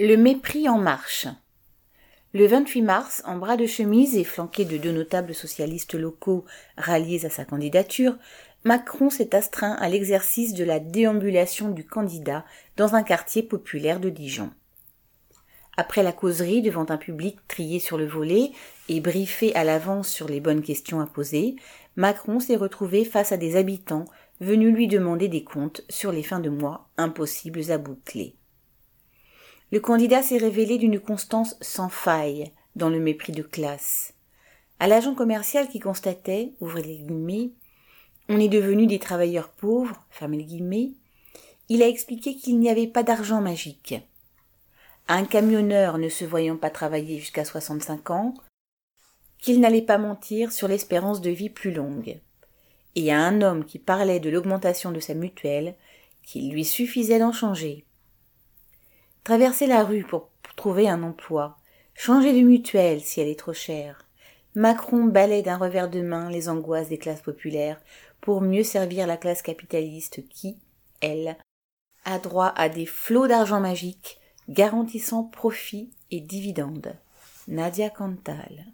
Le mépris en marche. Le 28 mars, en bras de chemise et flanqué de deux notables socialistes locaux ralliés à sa candidature, Macron s'est astreint à l'exercice de la déambulation du candidat dans un quartier populaire de Dijon. Après la causerie devant un public trié sur le volet et briefé à l'avance sur les bonnes questions à poser, Macron s'est retrouvé face à des habitants venus lui demander des comptes sur les fins de mois impossibles à boucler. Le candidat s'est révélé d'une constance sans faille dans le mépris de classe. À l'agent commercial qui constatait, ouvrez les guillemets, on est devenu des travailleurs pauvres, fermez les guillemets, il a expliqué qu'il n'y avait pas d'argent magique. À un camionneur ne se voyant pas travailler jusqu'à 65 ans, qu'il n'allait pas mentir sur l'espérance de vie plus longue. Et à un homme qui parlait de l'augmentation de sa mutuelle, qu'il lui suffisait d'en changer. Traverser la rue pour trouver un emploi, changer de mutuelle si elle est trop chère. Macron balaie d'un revers de main les angoisses des classes populaires pour mieux servir la classe capitaliste qui, elle, a droit à des flots d'argent magique garantissant profit et dividendes. Nadia Cantal.